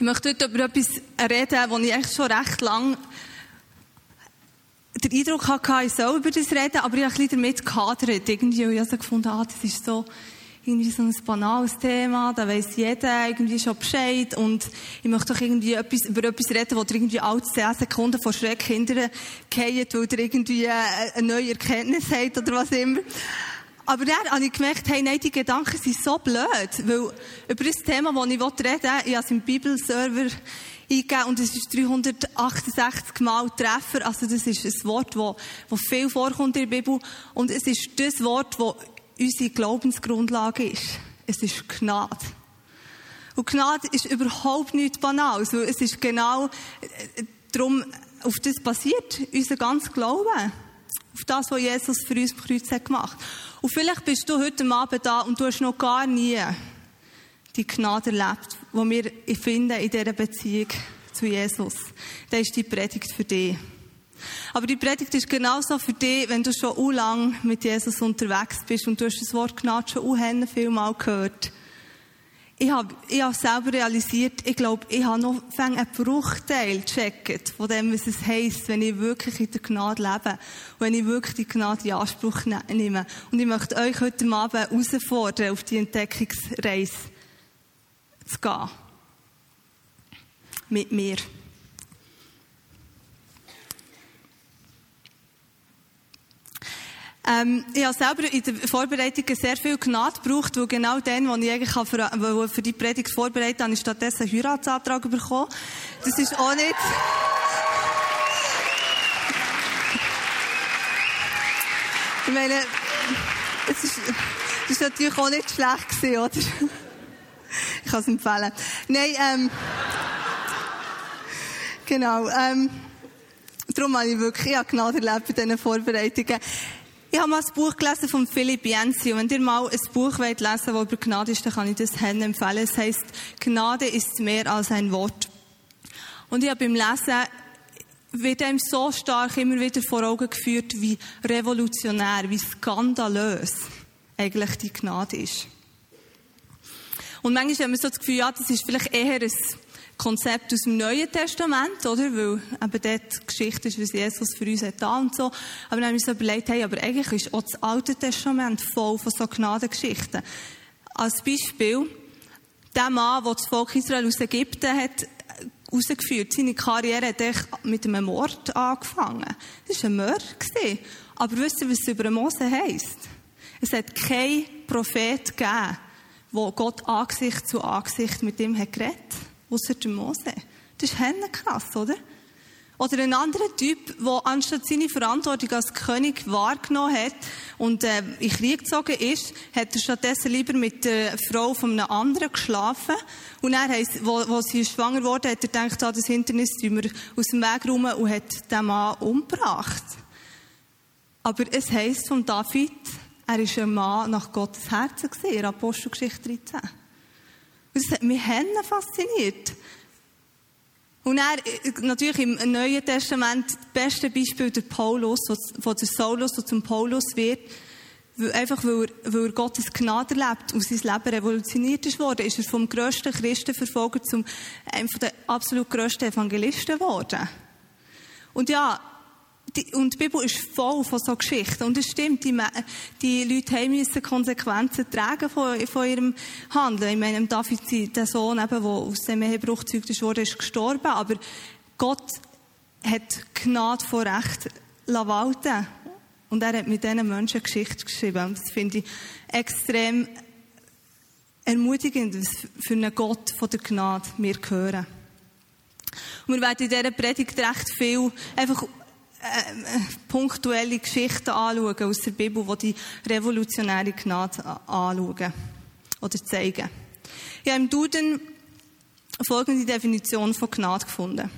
Ich möchte heute über etwas reden, wo ich eigentlich schon recht lang den Eindruck hatte, ich soll über das reden, aber ich habe ein bisschen damit gehadert. Irgendwie, und ich habe so gefunden, ah, das ist so, irgendwie so ein banales Thema, da weiss jeder irgendwie schon Bescheid und ich möchte doch irgendwie etwas, über etwas reden, wo irgendwie alle 10 Sekunden vor Schreck hinterher geht, weil ihr irgendwie eine neue Erkenntnis habt oder was immer. Aber dann habe ich gemerkt, hey, nein, die Gedanken sind so blöd, weil über das Thema, das ich reden will, ich habe es im Bibelserver eingegeben und es ist 368 Mal Treffer, also das ist ein Wort, das, das viel vorkommt in der Bibel und es ist das Wort, das unsere Glaubensgrundlage ist. Es ist Gnade. Und Gnade ist überhaupt nicht banal, weil es ist genau äh, darum, auf das basiert unser ganzes Glauben. Auf das, was Jesus für uns am Kreuz hat gemacht. Und vielleicht bist du heute Abend da und du hast noch gar nie die Gnade erlebt, die wir finden in dieser Beziehung zu Jesus. Das ist die Predigt für dich. Aber die Predigt ist genauso für dich, wenn du schon u lang mit Jesus unterwegs bist und du hast das Wort Gnade schon u viel Mal gehört ich habe, ich habe selber realisiert, ich glaube, ich habe noch einen Bruchteil gecheckt von dem, was es heisst, wenn ich wirklich in der Gnade lebe. Wenn ich wirklich die Gnade in Anspruch ne-, nehme. Und ich möchte euch heute Abend herausfordern, auf die Entdeckungsreise zu gehen. Mit mir. Ähm, ich habe selber in der Vorbereitung sehr viel Gnade gebraucht, weil genau dann, wo ich eigentlich für, für die Predigt vorbereitet habe, ich stattdessen einen Heiratsantrag bekommen. Das ist auch nicht... Ich meine, es ist, das ist natürlich auch nicht schlecht gewesen, oder? Ich kann es empfehlen. Nein, ähm, genau, ähm, darum habe ich wirklich, ich habe Gnade erlebt bei diesen Vorbereitungen. Ich habe mal ein Buch gelesen von Philipp Jensi. Und wenn ihr mal ein Buch wollt lesen das über Gnade ist, dann kann ich das Herrn empfehlen. Es heisst, Gnade ist mehr als ein Wort. Und ich habe beim Lesen wird einem so stark immer wieder vor Augen geführt, wie revolutionär, wie skandalös eigentlich die Gnade ist. Und manchmal haben wir so das Gefühl, ja, das ist vielleicht eher ein Konzept aus dem Neuen Testament, oder? Weil eben dort Geschichte ist, was Jesus für uns hat und so. Aber dann haben wir so überlegt, hey, aber eigentlich ist auch das Alte Testament voll von so Gnadengeschichten. Als Beispiel, der Mann, der das Volk Israel aus Ägypten hat rausgeführt, seine Karriere hat mit einem Mord angefangen. Das war ein Mörder. Aber wisst ihr, was es über Mose heisst? Es hat keinen Prophet gegeben, der Gott Angesicht zu Angesicht mit ihm hat geredet außer der Mose. Das ist krass, oder? Oder ein anderer Typ, der anstatt seine Verantwortung als König wahrgenommen hat und äh, in Krieg gezogen ist, hat er stattdessen lieber mit der Frau von einem anderen geschlafen. Und er heisst, wo, wo sie schwanger wurde, hat er gedacht, ah, das Hindernis tun wir aus dem Weg rum und hat den Mann umgebracht. Aber es heisst von David, er ist ein Mann nach Gottes Herzen gesehen, Apostelgeschichte 13. Das hat mich Hennen fasziniert. Und er, natürlich im Neuen Testament, das beste Beispiel der Paulus, von der Saulus, der zum Paulus wird, einfach weil er, weil er Gottes Gnade erlebt und sein Leben revolutioniert ist worden, ist er vom grössten Christenverfolger zum einem der absolut grössten Evangelisten geworden. Und ja, die, und die Bibel ist voll von so Geschichten. Und es stimmt, die, die Leute müssen Konsequenzen tragen von, von ihrem Handeln. Ich meine, David, der Sohn, eben, der aus dem Ehebruch gezeugt wurde, ist gestorben. Aber Gott hat Gnade vor Recht walten Und er hat mit diesen Menschen Geschichte geschrieben. Das finde ich extrem ermutigend, dass für einen Gott von der Gnade wir hören. Und wir werden in dieser Predigt recht viel einfach punktuelle Geschichten anschauen aus der Bibel, die die revolutionäre Gnade anschauen oder zeigen. Ich habe im Duden folgende Definition von Gnade gefunden.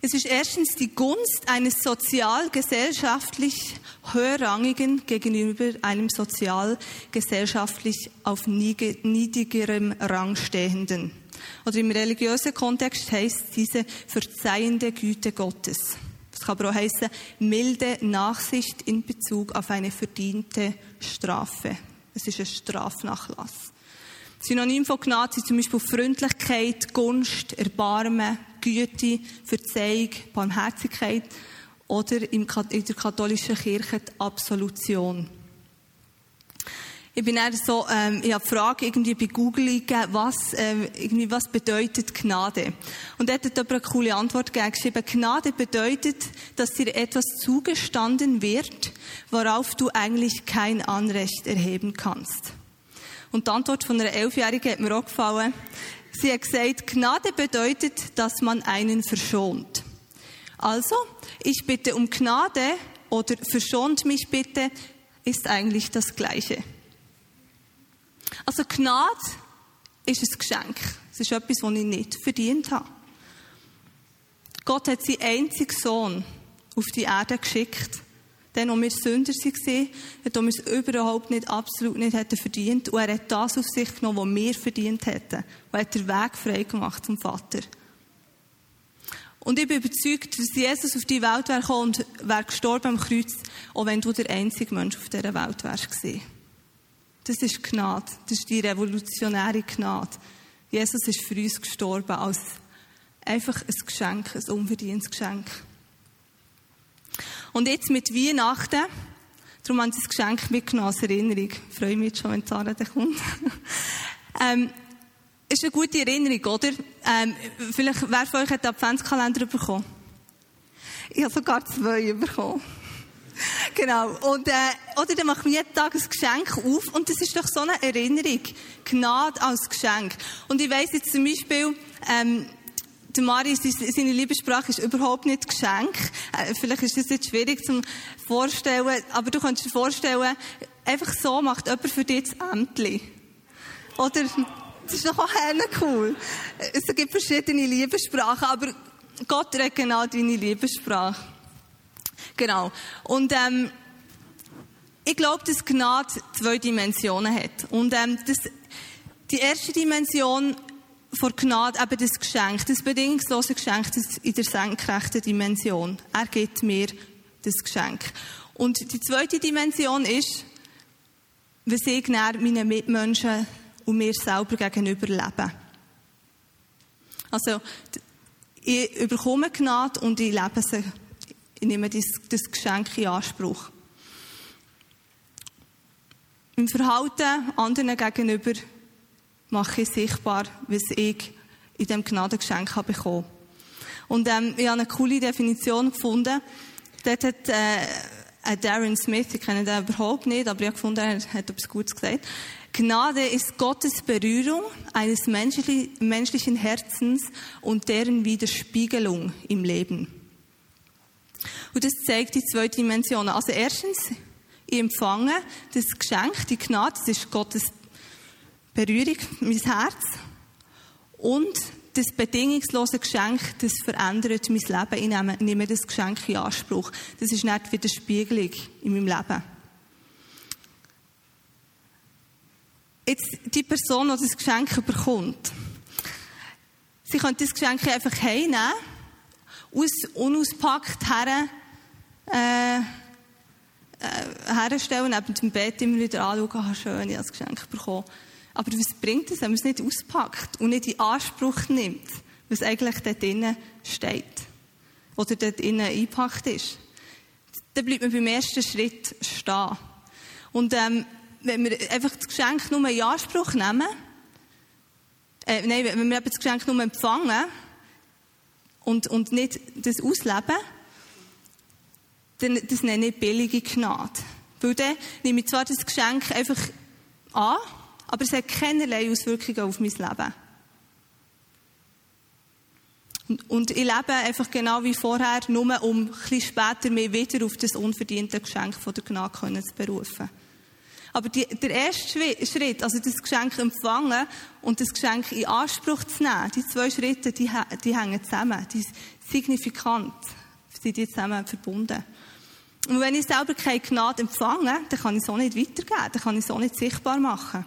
Es ist erstens die Gunst eines sozial-gesellschaftlich höherrangigen gegenüber einem sozial-gesellschaftlich auf niedrigerem Rang stehenden. Oder im religiösen Kontext heißt diese verzeihende Güte Gottes. Das kann aber auch heißen milde Nachsicht in Bezug auf eine verdiente Strafe. Es ist ein Strafnachlass. Synonym von Gnade sind zum Beispiel Freundlichkeit, Gunst, Erbarmen, Güte, Verzeihung, Barmherzigkeit oder in der katholischen Kirche die Absolution. Ich bin eher so, ähm, ich habe die Frage irgendwie bei Google gegeben, was, ähm, irgendwie, was bedeutet Gnade? Und er hat jemand eine coole Antwort gegeben, Gnade bedeutet, dass dir etwas zugestanden wird, worauf du eigentlich kein Anrecht erheben kannst. Und die Antwort von einer Elfjährigen hat mir auch gefallen. Sie hat gesagt, Gnade bedeutet, dass man einen verschont. Also, ich bitte um Gnade oder verschont mich bitte, ist eigentlich das Gleiche. Also Gnade ist ein Geschenk. Es ist etwas, das ich nicht verdient habe. Gott hat seinen einzigen Sohn auf die Erde geschickt. Dann, wo wir Sünder waren, wo wir es überhaupt nicht, absolut nicht hätten verdient. Und er hat das auf sich genommen, was wir verdient hätten. Und hat den Weg frei gemacht zum Vater. Und ich bin überzeugt, dass Jesus auf die Welt wäre gekommen und wäre gestorben am Kreuz, auch wenn du der einzige Mensch auf dieser Welt wärst gewesen. Das ist Gnade. Das ist die revolutionäre Gnade. Jesus ist für uns gestorben als einfach ein Geschenk, ein unverdientes Geschenk. Und jetzt mit Weihnachten, darum haben sie das Geschenk mitgenommen als Erinnerung. Ich freue mich schon, wenn Zara dann kommt. ähm, ist eine gute Erinnerung, oder? Ähm, vielleicht, wer von euch hat den Adventskalender bekommen? Ich habe sogar zwei bekommen. genau. Und, äh, oder dann machen wir jeden Tag ein Geschenk auf und das ist doch so eine Erinnerung. Gnade als Geschenk. Und ich weiss jetzt zum Beispiel, ähm, der Marius, seine Liebessprache ist überhaupt nicht Geschenk. Äh, vielleicht ist das jetzt schwierig zu vorstellen, aber du kannst dir vorstellen, einfach so macht jemand für dich das Ämtli. Oder, das ist doch auch cool. Es gibt verschiedene Liebessprachen, aber Gott redet genau deine Liebessprache. Genau. Und ähm, ich glaube, dass Gnade zwei Dimensionen hat. Und ähm, das, die erste Dimension von Gnade, eben das Geschenk, das bedingungslose Geschenk, das in der senkrechten Dimension. Er gibt mir das Geschenk. Und die zweite Dimension ist, wie ich meinen Mitmenschen und mir selber gegenüber leben. Also, ich bekomme Gnade und ich lebe sie ich nehme das, Geschenk in Anspruch. Im Verhalten anderen gegenüber mache ich sichtbar, was ich in diesem Gnadengeschenk habe bekommen. Und ähm, ich habe eine coole Definition gefunden. Dort hat äh, Darren Smith, ich kenne den überhaupt nicht, aber ich habe gefunden, er hat etwas Gutes gesagt. Gnade ist Gottes Berührung eines menschlichen Herzens und deren Widerspiegelung im Leben. Und das zeigt die zwei Dimensionen. Also erstens, ich empfange das Geschenk, die Gnade, das ist Gottes Berührung, mein Herz. Und das bedingungslose Geschenk, das verändert mein Leben. Ich nehme, nehme das Geschenk in Anspruch. Das ist nicht wieder Spiegelung in meinem Leben. Jetzt die Person, die das Geschenk bekommt, sie könnte das Geschenk einfach heimnehmen aus, unauspackt her, äh, äh, herstellen, neben dem Bett immer wieder anschauen, ah, schön, ich habe das Geschenk bekommen. Aber was bringt es, wenn man es nicht auspackt und nicht in Anspruch nimmt, was eigentlich dort drinnen steht? Oder dort drinnen eingepackt ist? Dann bleibt man beim ersten Schritt stehen. Und, ähm, wenn wir einfach das Geschenk nur in Anspruch nehmen, äh, nein, wenn wir das Geschenk nur empfangen, und, und nicht das ausleben, dann, das nenne ich billige Gnade. Weil dann nehme ich zwar das Geschenk einfach an, aber es hat keinerlei Auswirkungen auf mein Leben. Und, ich lebe einfach genau wie vorher, nur um ein bisschen später mich wieder auf das unverdiente Geschenk von der Gnade zu berufen. Aber die, der erste Schritt, also das Geschenk empfangen und das Geschenk in Anspruch zu nehmen, die zwei Schritte, die, die hängen zusammen. Die sind signifikant, sind die zusammen verbunden. Und wenn ich selber keine Gnade empfange, dann kann ich es auch nicht weitergeben, dann kann ich es auch nicht sichtbar machen.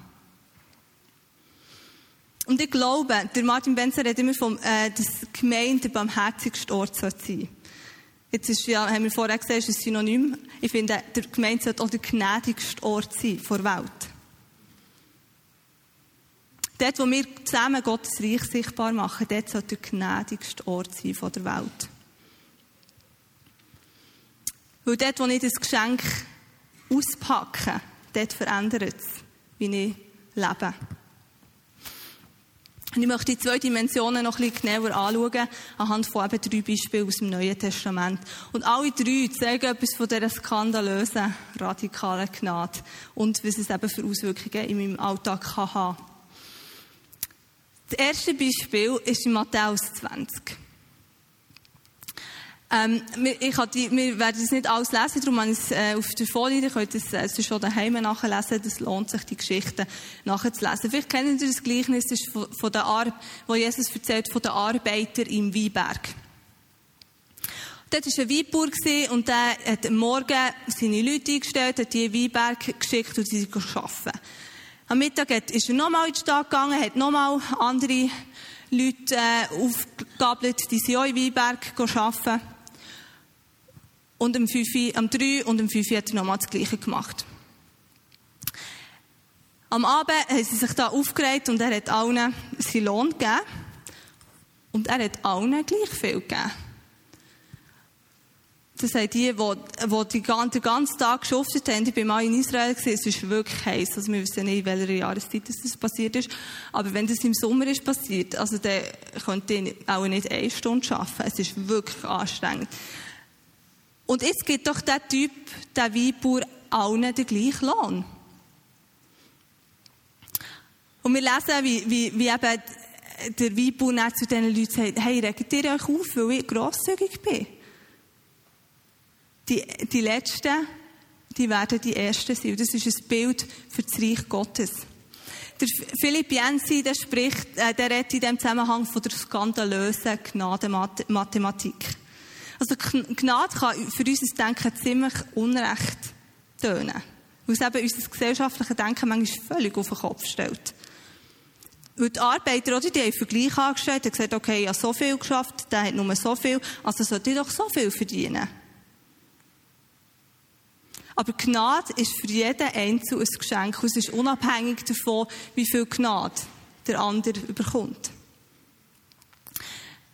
Und ich glaube, der Martin Benzer redet immer vom, äh, dass Gemeinde der barmherzigste Ort sein sollte. Jetzt ist ja, haben wir vorher gesehen, ist ein Synonym. Ich finde, der Gemeinde sollte auch der gnädigste Ort sein vor der Welt. Dort, wo wir zusammen Gottes Reich sichtbar machen, dort soll der gnädigste Ort sein von der Welt. Weil dort, wo ich das Geschenk auspacke, dort verändert es, wie ich lebe. Und ich möchte die zwei Dimensionen noch ein bisschen genauer anschauen, anhand von eben drei Beispielen aus dem Neuen Testament. Und alle drei zeigen etwas von dieser skandalösen, radikalen Gnade und was es eben für Auswirkungen in meinem Alltag kann haben. Das erste Beispiel ist in Matthäus 20. Ähm, ich die, wir werden es nicht alles lesen, darum habe ich es äh, auf der Folie, ihr könnt es äh, schon daheim nachlesen, das lohnt sich, die Geschichten nachzulesen. Vielleicht kennen Sie das Gleichnis das ist von, von der Ar wo Jesus erzählt von den Arbeitern im Weinberg. Dort war ein Weinbauer und der hat am Morgen seine Leute eingestellt, hat die in Weinberg geschickt und sie sind arbeiten. Am Mittag ist er nochmal in die Stadt gegangen, hat nochmal andere Leute äh, aufgegabelt, die sind auch in Weinberg arbeiten. Und am 5, am 3 und am 5 hat er nochmal das Gleiche gemacht. Am Abend haben sie sich da aufgeregt und er hat allen seinen Lohn gegeben. Und er hat allen gleich viel gegeben. Das sind die, die, die den ganzen Tag geschuftet haben. Ich bin mal in Israel es ist wirklich heiß. Also wir wissen nicht, in welcher Jahreszeit das passiert ist. Aber wenn das im Sommer ist passiert, also dann könnte ich auch nicht eine Stunde arbeiten. Es ist wirklich anstrengend. Und jetzt gibt doch der Typ, der Weinbauer, allen den gleichen Lohn. Und wir lesen, wie, wie, wie eben der Weinbauer zu diesen Leuten sagt, hey, regt ihr euch auf, weil ich grosszügig bin? Die, die Letzten, die werden die Ersten sein. Und das ist ein Bild für das Reich Gottes. Der Philipp Jensi, der spricht, äh, der redet in dem Zusammenhang von der skandalösen Gnademathematik. Also Gnade kann für unser Denken ziemlich unrecht tönen. Weil es eben unser gesellschaftliches Denken manchmal völlig auf den Kopf stellt. Weil die Arbeiter, oder, die haben Vergleich angestellt, haben gesagt, okay, ich habe so viel geschafft, der hat nur so viel, also sollte ich doch so viel verdienen. Aber Gnade ist für jeden Einzelnen ein Geschenk. Und es ist unabhängig davon, wie viel Gnade der andere überkommt.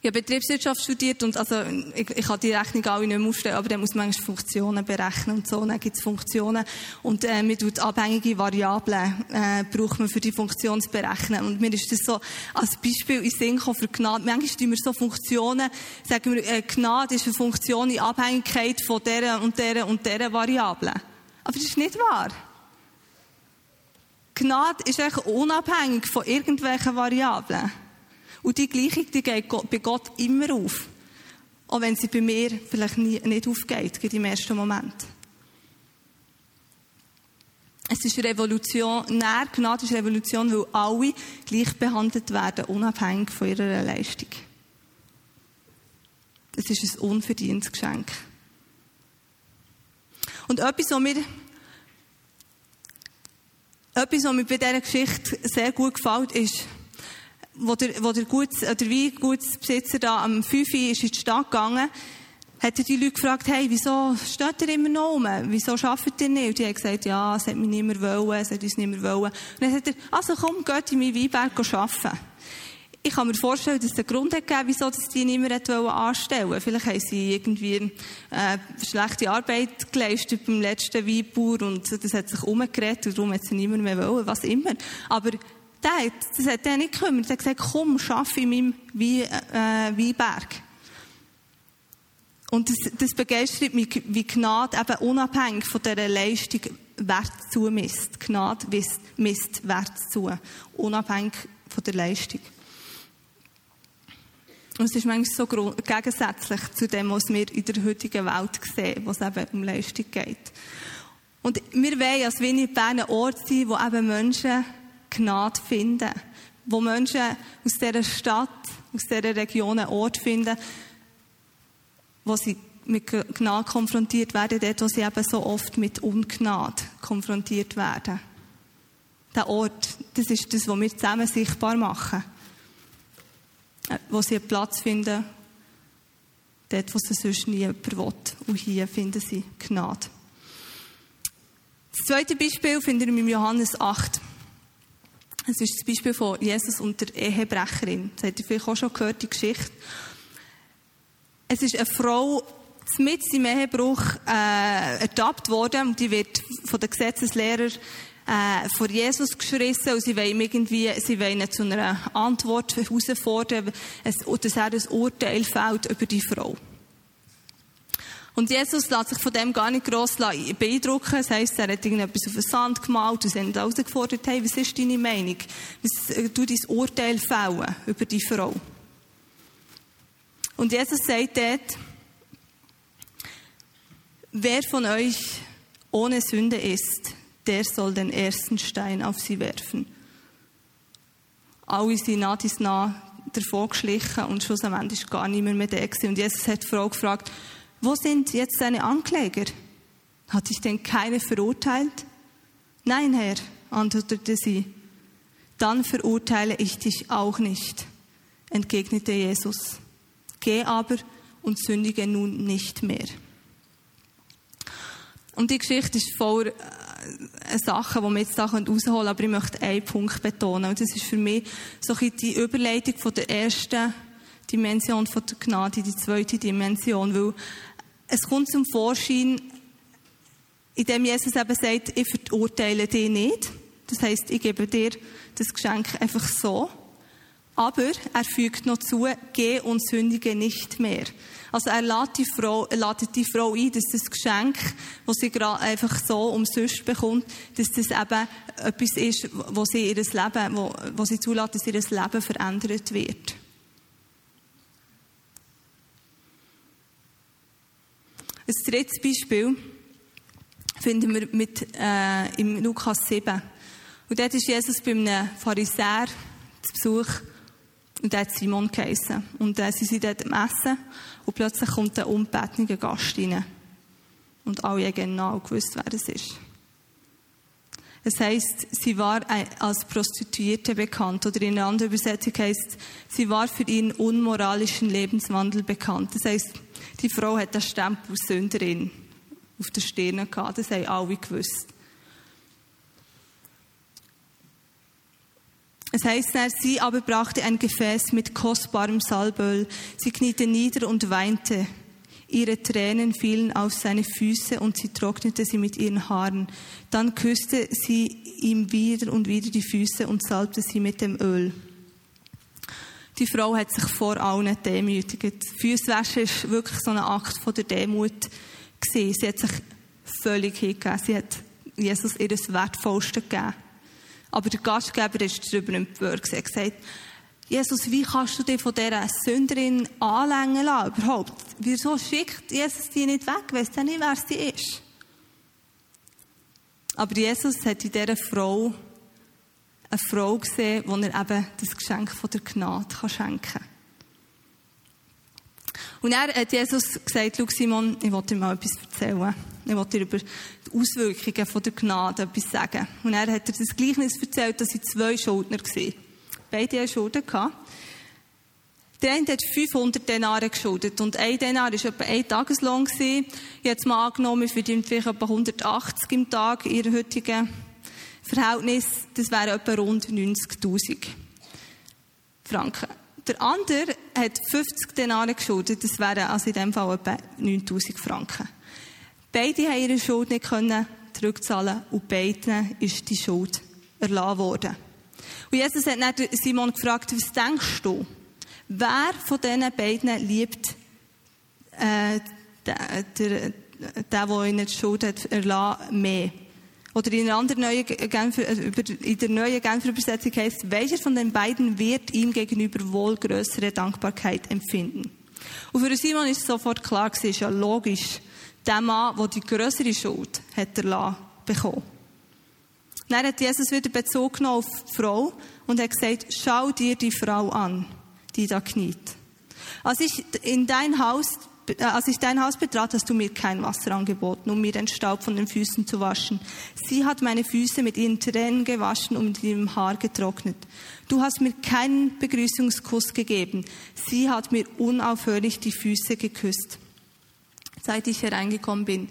Ich habe Betriebswirtschaft studiert und also ich, ich kann die Rechnung alle nicht mehr aufstellen, aber dann muss man manchmal Funktionen berechnen und so. dann gibt es Funktionen und äh, man tut abhängige Variablen äh, braucht man für die Funktion zu berechnen. Und mir ist das so als Beispiel in Sinn für Gnade. Manchmal tun wir so Funktionen, sagen wir, äh, Gnade ist eine Funktion in Abhängigkeit von dieser und dieser und dieser Variable. Aber das ist nicht wahr. Gnade ist eigentlich unabhängig von irgendwelchen Variablen. Und die Gleichung, die geht bei Gott immer auf. Auch wenn sie bei mir vielleicht nie, nicht aufgeht, im ersten Moment. Es ist Revolution, näher Gnade ist Revolution, weil alle gleich behandelt werden, unabhängig von ihrer Leistung. Es ist ein unverdientes Geschenk. Und etwas, was mir, etwas, was mir bei dieser Geschichte sehr gut gefällt, ist, wo der, wo der, Guts, der Weingutsbesitzer da am 5 ist in die Stadt gegangen, hat er die Leute gefragt, hey, wieso steht ihr immer noch rum? Wieso arbeitet ihr nicht? Und die haben gesagt, ja, es hat mich nicht mehr wollen, es hat uns nicht mehr wollen. Und dann hat er, also komm, geht in meinen Weinberg arbeiten. Ich kann mir vorstellen, dass es einen Grund hat gegeben, wieso dass die niemand anstellen wollen. Vielleicht haben sie irgendwie äh, schlechte Arbeit geleistet beim letzten Weinbauer und das hat sich umgedreht und darum hat sie niemand mehr wollen, was immer. Aber der, das hat er nicht gekümmert. Er hat gesagt, komm, schaff in meinem äh, Weinberg. Und das, das begeistert mich, wie Gnade eben unabhängig von dieser Leistung Wert zumisst. Gnade misst Wert zu. Unabhängig von der Leistung. Und es ist manchmal so gegensätzlich zu dem, was wir in der heutigen Welt sehen, wo es eben um Leistung geht. Und wir wollen als Winnie Bern ein Ort sein, wo eben Menschen Gnade finden. Wo Menschen aus dieser Stadt, aus dieser Region einen Ort finden, wo sie mit Gnade konfrontiert werden, dort, wo sie eben so oft mit Ungnade konfrontiert werden. Der Ort, das ist das, was wir zusammen sichtbar machen. Äh, wo sie einen Platz finden, dort, wo sie sonst nie jemand will. Und hier finden sie Gnade. Das zweite Beispiel finden wir in Johannes 8. Es ist das Beispiel von Jesus und der Ehebrecherin. Das habt ihr vielleicht auch schon gehört, die Geschichte. Es ist eine Frau, mit im Ehebruch äh, ertappt worden und die wird von den Gesetzeslehrern äh, vor Jesus geschrissen und sie wollen irgendwie, sie wollen ihn zu einer Antwort herausfordern, dass er ein Urteil fällt über die Frau. Und Jesus lässt sich von dem gar nicht gross beeindrucken. Das heisst, er hat irgendetwas auf den Sand gemalt und sie haben herausgefordert, hey, was ist deine Meinung? Was, äh, du dein Urteil fällen über die Frau. Und Jesus sagt dort, wer von euch ohne Sünde ist, der soll den ersten Stein auf sie werfen. Alle sind nah dies nah davon geschlichen und schlussendlich war gar niemand mehr da. Und Jesus hat die Frau gefragt, wo sind jetzt deine Ankläger? Hat dich denn keine verurteilt? Nein, Herr, antwortete sie. Dann verurteile ich dich auch nicht, entgegnete Jesus. Geh aber und sündige nun nicht mehr. Und die Geschichte ist voll äh, Sachen, die wir jetzt da rausholen können, aber ich möchte einen Punkt betonen. Und das ist für mich so ein die Überleitung von der ersten Dimension von der Gnade, die zweite Dimension, weil es kommt zum Vorschein, indem Jesus eben sagt, ich verurteile dich nicht. Das heißt, ich gebe dir das Geschenk einfach so. Aber er fügt noch zu, geh und sündige nicht mehr. Also er lädt die Frau, lädt die Frau ein, dass das Geschenk, das sie gerade einfach so umsonst bekommt, dass das eben etwas ist, wo sie ihr Leben, wo, wo sie zulässt, dass ihr Leben verändert wird. Ein drittes Beispiel finden wir mit, äh, im Lukas 7. Und dort ist Jesus bei einem Pharisäer zu Besuch und der hat Simon geheissen. Und äh, sie sind dort am Essen und plötzlich kommt ein unbetener Gast rein. Und alle haben genau gewusst, wer es ist. Das heisst, sie war als Prostituierte bekannt. Oder in einer anderen Übersetzung heisst, sie war für ihren unmoralischen Lebenswandel bekannt. Das heisst, die Frau hat den Stempel Sünderin auf der Stirn gehabt. Das haben alle gewusst. Es heißt, sie aber brachte ein Gefäß mit kostbarem Salböl. Sie kniete nieder und weinte. Ihre Tränen fielen auf seine Füße und sie trocknete sie mit ihren Haaren. Dann küsste sie ihm wieder und wieder die Füße und salbte sie mit dem Öl. Die Frau hat sich vor allen demütigt. Füßwäsche ist wirklich so ein Akt von der Demut gesehen. Sie hat sich völlig hingegeben. Sie hat Jesus ihr Wertvollste gegeben. Aber der Gastgeber ist darüber empört. Er hat gesagt, Jesus, wie kannst du dich von dieser Sünderin anlängen lassen, überhaupt? Wieso schickt Jesus die nicht weg? Weißt du nicht, wer sie ist? Aber Jesus hat in dieser Frau eine Frau gesehen, wo er eben das Geschenk von der Gnade schenken kann. Und er hat Jesus gesagt, schau Simon, ich wollte dir mal etwas erzählen. Ich wollte dir über die Auswirkungen von der Gnade etwas sagen. Und er hat dir das Gleichnis erzählt, dass sie zwei Schuldner waren. Beide hatten Schulden. Der eine hat 500 Denare geschuldet und ein Denar war etwa ein Tageslohn. Es mal angenommen, für die vielleicht etwa 180 im Tag in ihrer heutigen Verhältnis, das wären etwa rund 90.000 Franken. Der andere hat 50 Denare geschuldet, das wären also in dem Fall etwa 9.000 Franken. Beide haben ihre Schuld nicht können zurückzahlen und beiden ist die Schuld erlassen worden. Und Jesus hat dann Simon gefragt, was denkst du? Wer von diesen beiden liebt äh, der, der, der, der ihnen die Schuld hat erlassen, mehr? Oder in, einer anderen neuen Genfer, äh, in der neuen Genfer Übersetzung heißt, welcher von den beiden wird ihm gegenüber wohl größere Dankbarkeit empfinden? Und für Simon ist sofort klar gewesen, ist ja logisch, der Mann, der die größere Schuld hat erlassen bekommen. Dann hat Jesus wieder Bezug auf die Frau und hat gesagt, schau dir die Frau an, die da kniet. Als ich in dein Haus als ich dein Haus betrat, hast du mir kein Wasser angeboten, um mir den Staub von den Füßen zu waschen. Sie hat meine Füße mit ihren Tränen gewaschen und mit ihrem Haar getrocknet. Du hast mir keinen Begrüßungskuss gegeben. Sie hat mir unaufhörlich die Füße geküsst, seit ich hereingekommen bin.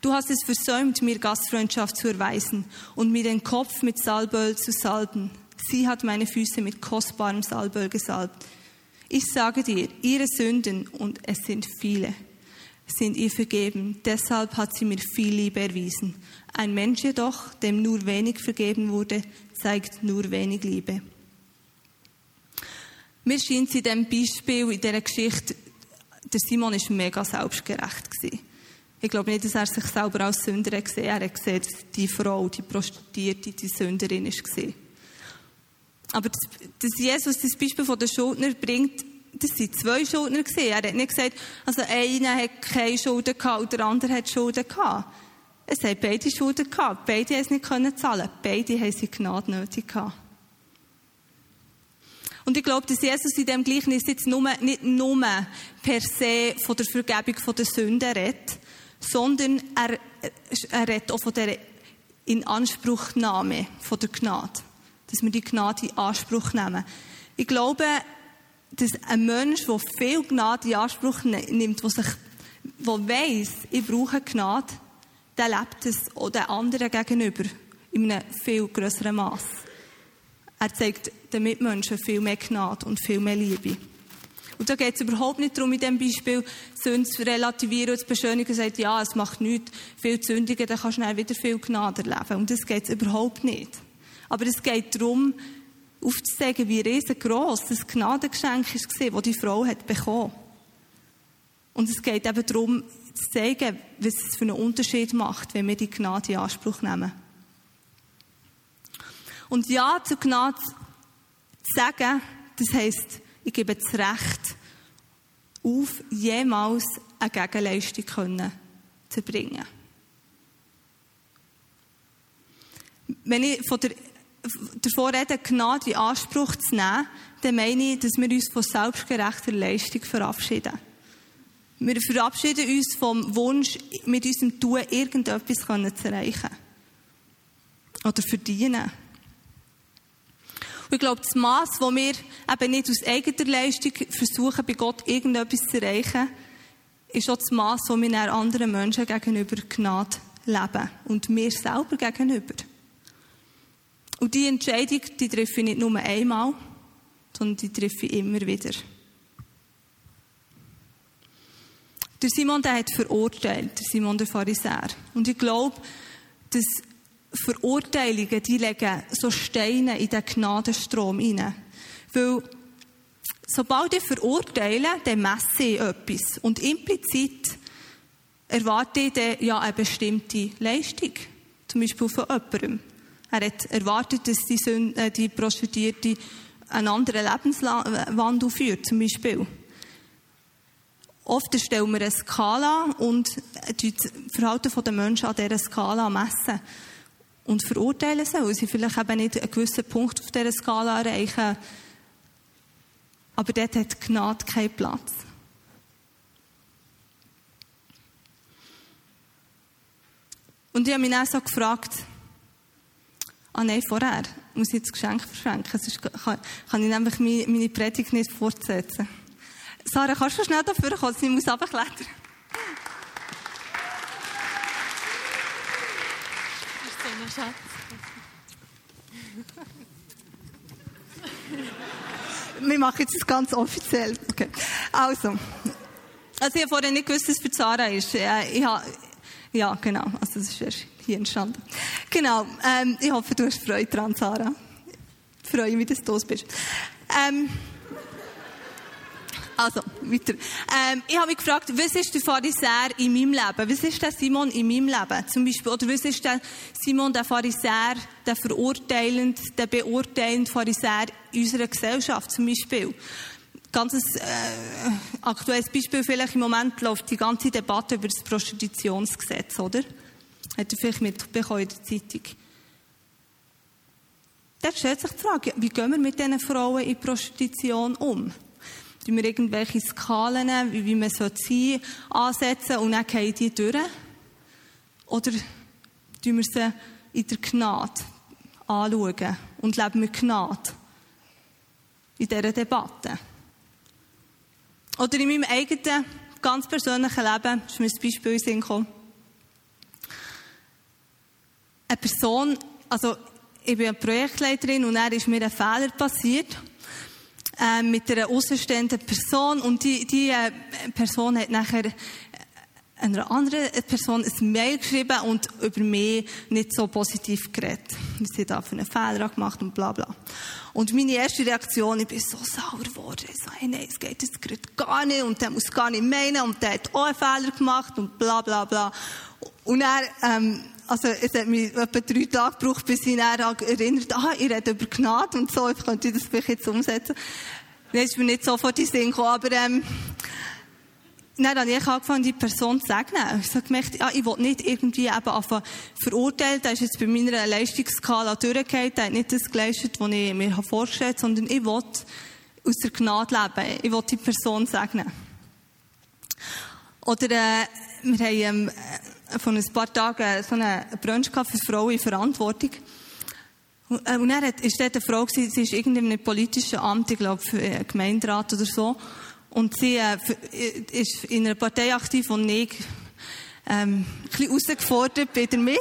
Du hast es versäumt, mir Gastfreundschaft zu erweisen und mir den Kopf mit Salböl zu salben. Sie hat meine Füße mit kostbarem Salböl gesalbt. Ich sage dir, ihre Sünden, und es sind viele, sind ihr vergeben. Deshalb hat sie mir viel Liebe erwiesen. Ein Mensch jedoch, dem nur wenig vergeben wurde, zeigt nur wenig Liebe. Mir scheint in diesem Beispiel, in dieser Geschichte, der Simon ist mega selbstgerecht gewesen. Ich glaube nicht, dass er sich selber als Sünder gesehen hat. Er hat gesehen, dass die Frau, die Prostituierte, die Sünderin war. Aber dass Jesus das Beispiel von den Schuldner bringt, das sind zwei Schuldner. Er hat nicht gesagt, also einer hat keine Schulden gehabt und der andere hat Schulden gehabt. Es haben beide Schulden gehabt. Beide haben es nicht können zahlen. Beide haben sie Gnade nötig gehabt. Und ich glaube, dass Jesus in dem Gleichnis jetzt nur, nicht nur per se von der Vergebung der Sünden redet, sondern er, er redet auch von der Inanspruchnahme von der Gnade. Dass wir die Gnade in Anspruch nehmen. Ich glaube, dass ein Mensch, der viel Gnade in Anspruch nimmt, der sich, der weiss, ich brauche Gnade, der lebt es auch den anderen gegenüber in einem viel größeren Maß. Er zeigt den Mitmenschen viel mehr Gnade und viel mehr Liebe. Und da geht es überhaupt nicht darum, in diesem Beispiel Sünden zu relativieren und zu beschönigen zu sagen, ja, es macht nichts, viel Sündigen, dann kannst du schnell wieder viel Gnade erleben. Und das geht es überhaupt nicht. Aber es geht darum, aufzuzeigen, wie riesengroß das Gnadengeschenk war, das die Frau hat bekommen. Und es geht eben darum, zu zeigen, was es für einen Unterschied macht, wenn wir die Gnade in Anspruch nehmen. Und Ja zur Gnade zu sagen, das heisst, ich gebe das Recht auf, jemals eine Gegenleistung können zu bringen. Wenn ich von der, davor rede, Gnade in Anspruch zu nehmen, dann meine ich, dass wir uns von selbstgerechter Leistung verabschieden. Wir verabschieden uns vom Wunsch, mit unserem Tun irgendetwas zu erreichen. Oder verdienen. Und ich glaube, das Maß, wo wir eben nicht aus eigener Leistung versuchen, bei Gott irgendetwas zu erreichen, ist auch das Maß, wo wir anderen Menschen gegenüber Gnade leben. Und mir selber gegenüber. Und die Entscheidung, die treffe ich nicht nur einmal, sondern die treffe ich immer wieder. Der Simon, der hat verurteilt, der Simon der Pharisäer. Und ich glaube, dass Verurteilungen, die legen so Steine in den Gnadenstrom hinein. Weil, sobald ich verurteile, dann messe ich etwas. Und implizit erwarte ich dann ja eine bestimmte Leistung. Zum Beispiel von jemandem. Er hat erwartet, dass die, Sünde, äh, die Prostituierte einen anderen Lebenswandel führt, zum Beispiel. Oft stellen wir eine Skala und das Verhalten der Menschen an dieser Skala messen und verurteilen sie, weil sie vielleicht eben nicht einen gewissen Punkt auf dieser Skala erreichen. Aber dort hat Gnade keinen Platz. Und ich habe mich dann so gefragt, ah nein, vorher muss ich jetzt Geschenk verschenken, sonst kann, ich nämlich meine, meine Predigt nicht fortsetzen. Sarah, kannst du schnell dafür kommen, ich muss runterklettern? Schatz. Wir machen jetzt das ganz offiziell. Okay. Also. Also ich habe vorher nicht gewusst, was es für Zara ist. Ich habe, ja, genau. Also das ist hier entstanden. Genau. Ähm, ich hoffe, du hast Freude daran, Sarah. Ich freue mich, dass du da bist. Ähm, also, weiter. Ähm, ich habe mich gefragt, was ist der Pharisäer in meinem Leben? Was ist der Simon in meinem Leben? Zum Beispiel, oder was ist der Simon, der Pharisäer, der verurteilend, der beurteilend Pharisäer in unserer Gesellschaft, zum Beispiel? Ganz äh, aktuelles Beispiel vielleicht im Moment läuft die ganze Debatte über das Prostitutionsgesetz, oder? Hat ihr vielleicht mitbekommen in der Zeitung? Da stellt sich die Frage, wie gehen wir mit diesen Frauen in Prostitution um? Tun wir irgendwelche Skalen, wie, wie man sein sollte, ansetzen und dann gehen die durch? Oder tun wir sie in der Gnade anschauen und leben mit Gnade in dieser Debatte? Oder in meinem eigenen, ganz persönlichen Leben, ist mir ein Beispiel in Eine Person, also ich bin eine Projektleiterin und dann ist mir ein Fehler passiert äh, mit einer außenstehenden Person und die, die äh, Person hat nachher einer anderen Person ein Mail geschrieben und über mich nicht so positiv geredet. Sie hat einfach einen Fehler gemacht und bla bla. Und meine erste Reaktion, ich bin so sauer geworden. Ich so, hey, nein, es geht jetzt gerade gar nicht und der muss gar nicht meinen und der hat auch einen Fehler gemacht und bla bla bla. Und er, ähm, also es hat mich etwa drei Tage gebraucht, bis ich dann erinnert, ah, ich rede über Gnade und so, ich könnte das vielleicht jetzt umsetzen. Dann ist mir nicht sofort in den Sinn gekommen, aber ähm, dann habe ich angefangen, die Person zu segnen. Ich habe gemerkt, ja, ich will nicht irgendwie eben verurteilen. Der ist jetzt bei meiner Leistungsskala durchgefallen. Der hat nicht das geleistet, was ich mir vorgestellt habe, sondern ich will aus der Gnade leben. Ich will die Person segnen. Oder, äh, wir haben, äh, vor ein paar Tagen so einen Brunch für Frauen in Verantwortung. Und, äh, dann war dort eine Frau, sie ist irgendwie in einem politischen Amt, ich glaube, für einen Gemeinderat oder so. Und sie äh, ist in einer Partei aktiv und ich ähm, ein bisschen herausgefordert bin damit.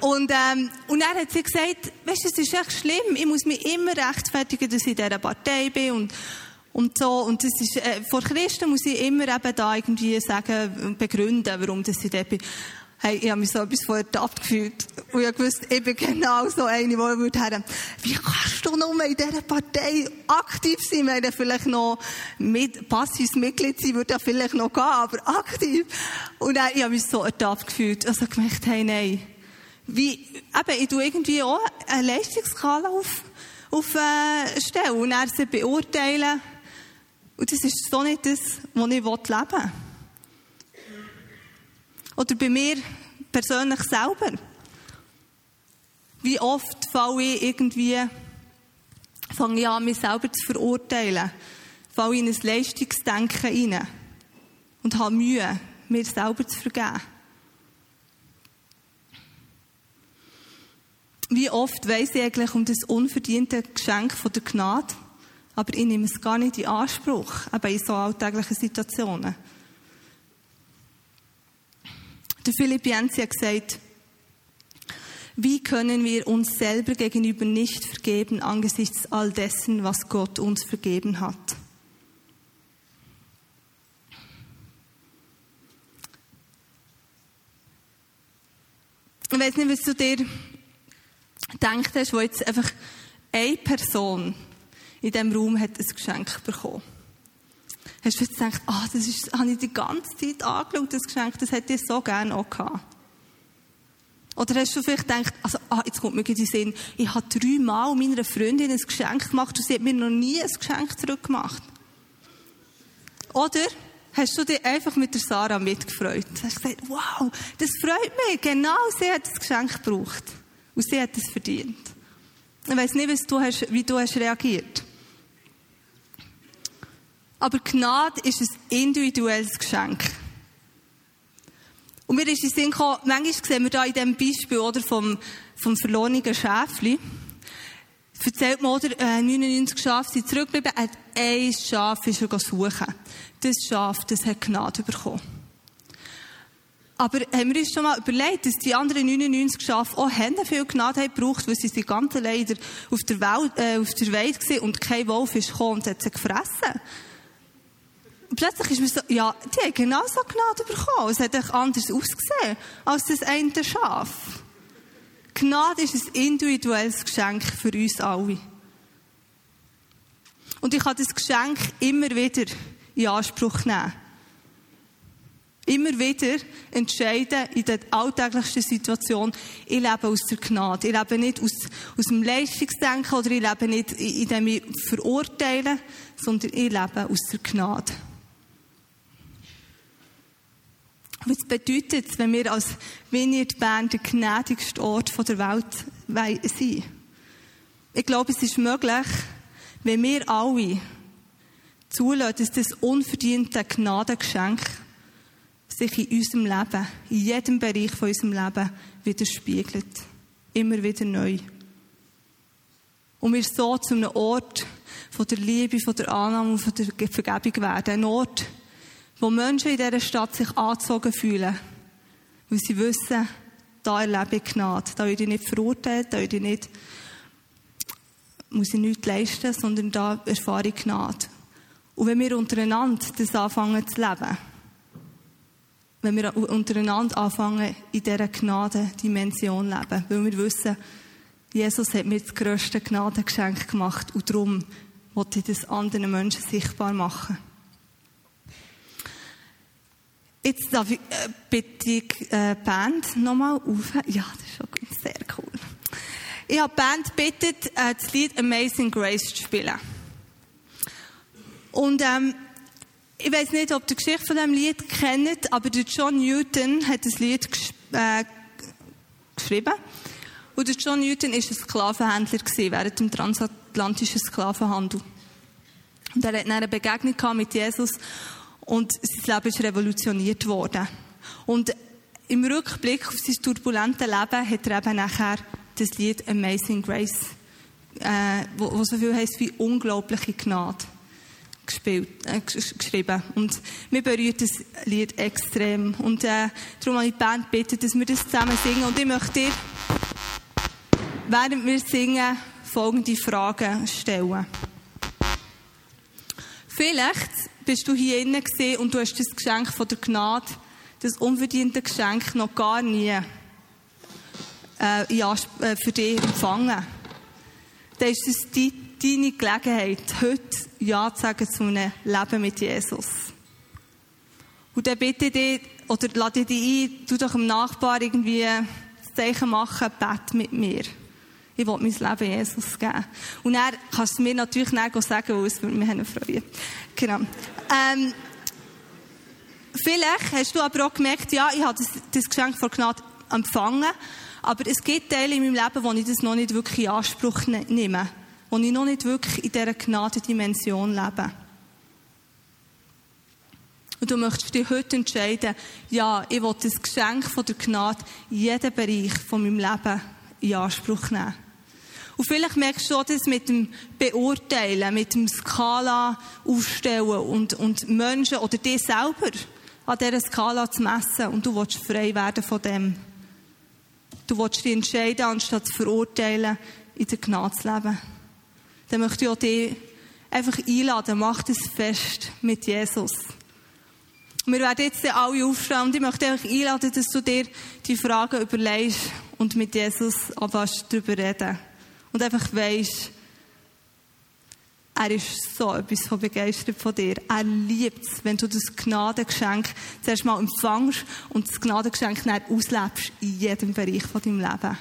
Und, ähm, und dann hat sie gesagt, weißt du, es ist echt schlimm, ich muss mich immer rechtfertigen, dass ich in dieser Partei bin und, und so. Und das ist, äh, vor Christen muss ich immer eben da irgendwie sagen, begründen, warum das ich da bin. Hey, ich habe mich so etwas vorher ertappt gefühlt. Und ich wusste, ich bin genau so eine, die würde sagen, wie kannst du nur in dieser Partei aktiv sein? Wenn du vielleicht noch mit, passives Mitglied sein, würde ja vielleicht noch gehen, aber aktiv. Und dann, ich habe mich so ertappt gefühlt. Also gemerkt, hey, nein. Wie, eben, ich tue irgendwie auch eine Leistungskala auf, auf, äh, stellen und dann sie beurteilen. Und das ist so nicht das, was ich leben will. Oder bei mir persönlich selber. Wie oft falle ich irgendwie, fange ich an, mich selber zu verurteilen, falle ich in ein Leistungsdenken rein und habe Mühe, mir selber zu vergeben. Wie oft weiss ich eigentlich um das unverdiente Geschenk von der Gnade, aber ich nehme es gar nicht in Anspruch, eben in so alltäglichen Situationen. Der Philipp Jensi hat gesagt, wie können wir uns selber gegenüber nicht vergeben angesichts all dessen, was Gott uns vergeben hat? Ich weiß nicht, was du dir gedacht hast, wo jetzt einfach eine Person in diesem Raum hat ein Geschenk bekommen hast du gedacht, ah, das ist, habe ich die ganze Zeit angeschaut, das Geschenk, das hätte ich so gerne auch gehabt. Oder hast du vielleicht gedacht, also, ah, jetzt kommt mir in den Sinn, ich habe dreimal meiner Freundin ein Geschenk gemacht und sie hat mir noch nie ein Geschenk zurückgemacht. Oder hast du dich einfach mit der Sarah mitgefreut? Hast du gesagt, wow, das freut mich, genau sie hat das Geschenk gebraucht. Und sie hat es verdient. Ich weiss nicht, was du hast, wie du hast reagiert. Aber Gnade ist ein individuelles Geschenk. Und mir ist in Sinn gekommen, manchmal sehen wir da in diesem Beispiel, oder, vom, vom verlorenen Schäfli. Erzählt man, oder, äh, 99 Schafe sind zurückgeblieben, hat ein Schaf ist er suchen. Das Schaf, das hat Gnade bekommen. Aber haben wir uns schon mal überlegt, dass die anderen 99 Schafe auch Hände viel Gnade haben gebraucht, weil sie sind ganz allein auf der Welt, äh, auf der Weide waren und kein Wolf ist gekommen und hat sie gefressen plötzlich ist mir so, ja, die haben genauso Gnade bekommen. Es hat echt anders ausgesehen als das eine Schaf. Gnade ist ein individuelles Geschenk für uns alle. Und ich kann das Geschenk immer wieder in Anspruch nehmen. Immer wieder entscheiden in der alltäglichsten Situation, ich lebe aus der Gnade. Ich lebe nicht aus, aus dem Leistungsdenken oder ich lebe nicht in dem ich verurteile, sondern ich lebe aus der Gnade. Was bedeutet es, wenn wir als Vineyard Bern der gnädigste Ort der Welt sind? Ich glaube, es ist möglich, wenn wir alle zulassen, dass das unverdiente Gnadengeschenk sich in unserem Leben, in jedem Bereich von unserem Leben widerspiegelt. Immer wieder neu. Und wir so zu einem Ort von der Liebe, von der Annahme und von der Vergebung werden. Ein Ort, wo Menschen in dieser Stadt sich angezogen fühlen, weil sie wissen, da erlebe ich Gnade. Da werde ich nicht verurteilt, da werde ich nicht, muss ich nichts leisten, sondern da erfahre ich Gnade. Und wenn wir untereinander das anfangen zu leben, wenn wir untereinander anfangen, in dieser Gnadendimension leben, weil wir wissen, Jesus hat mir das grösste Gnadengeschenk gemacht und darum wollte ich das anderen Menschen sichtbar machen. Jetzt darf ich, äh, bitte ich äh, Band nochmal auf. Ja, das ist schon sehr cool. Ich habe die Band bittet, äh, das Lied Amazing Grace zu spielen. Und ähm, ich weiß nicht, ob ihr die Geschichte von diesem Lied kennt, aber der John Newton hat das Lied ges äh, geschrieben. Und der John Newton war ein Sklavenhändler während dem transatlantischen Sklavenhandel. Und er hatte eine Begegnung mit Jesus und sein Leben ist revolutioniert worden. Und im Rückblick auf sein turbulentes Leben hat er eben nachher das Lied Amazing Grace, äh, wo, wo so viel heisst wie unglaubliche Gnade gespielt, äh, geschrieben. Und mir berührt das Lied extrem. Und äh, darum habe ich die Band bitten, dass wir das zusammen singen. Und ich möchte dir, während wir singen, folgende Fragen stellen. Vielleicht bist du hier innen und du hast das Geschenk von der Gnade, das unverdiente Geschenk, noch gar nie äh, äh, für dich empfangen. Dann ist es die, deine Gelegenheit, heute Ja zu sagen zu einem Leben mit Jesus. Und dann bitte dich, oder lade dich ein, du doch dem Nachbar irgendwie ein Zeichen machen, bett mit mir. Ich will mein Leben Jesus geben. Und er kannst du mir natürlich nicht sagen, weil es würde mich freuen. Genau. Ähm, vielleicht hast du aber auch gemerkt, ja, ich habe das, das Geschenk von Gnade empfangen, aber es gibt Teile in meinem Leben, wo ich das noch nicht wirklich in Anspruch ne-, nehme, wo ich noch nicht wirklich in dieser Gnadendimension lebe. Und du möchtest dich heute entscheiden, ja, ich will das Geschenk von der Gnade in jedem Bereich von meinem Leben in Anspruch nehmen. Und vielleicht merkst du auch das mit dem Beurteilen, mit dem Skala aufstellen und, und Menschen oder dich selber an dieser Skala zu messen und du willst frei werden von dem. Du willst dich entscheiden, anstatt zu verurteilen, in der Gnade zu leben. Dann möchte ich auch dich einfach einladen, mach das fest mit Jesus. Wir werden jetzt alle aufstehen und ich möchte dich einladen, dass du dir die Fragen überlegst und mit Jesus anfängst darüber reden. Und einfach weisst, er ist so etwas von begeistert von dir. Er liebt es, wenn du das Gnadengeschenk zuerst mal empfängst und das Gnadengeschenk dann auslebst in jedem Bereich von deinem Leben.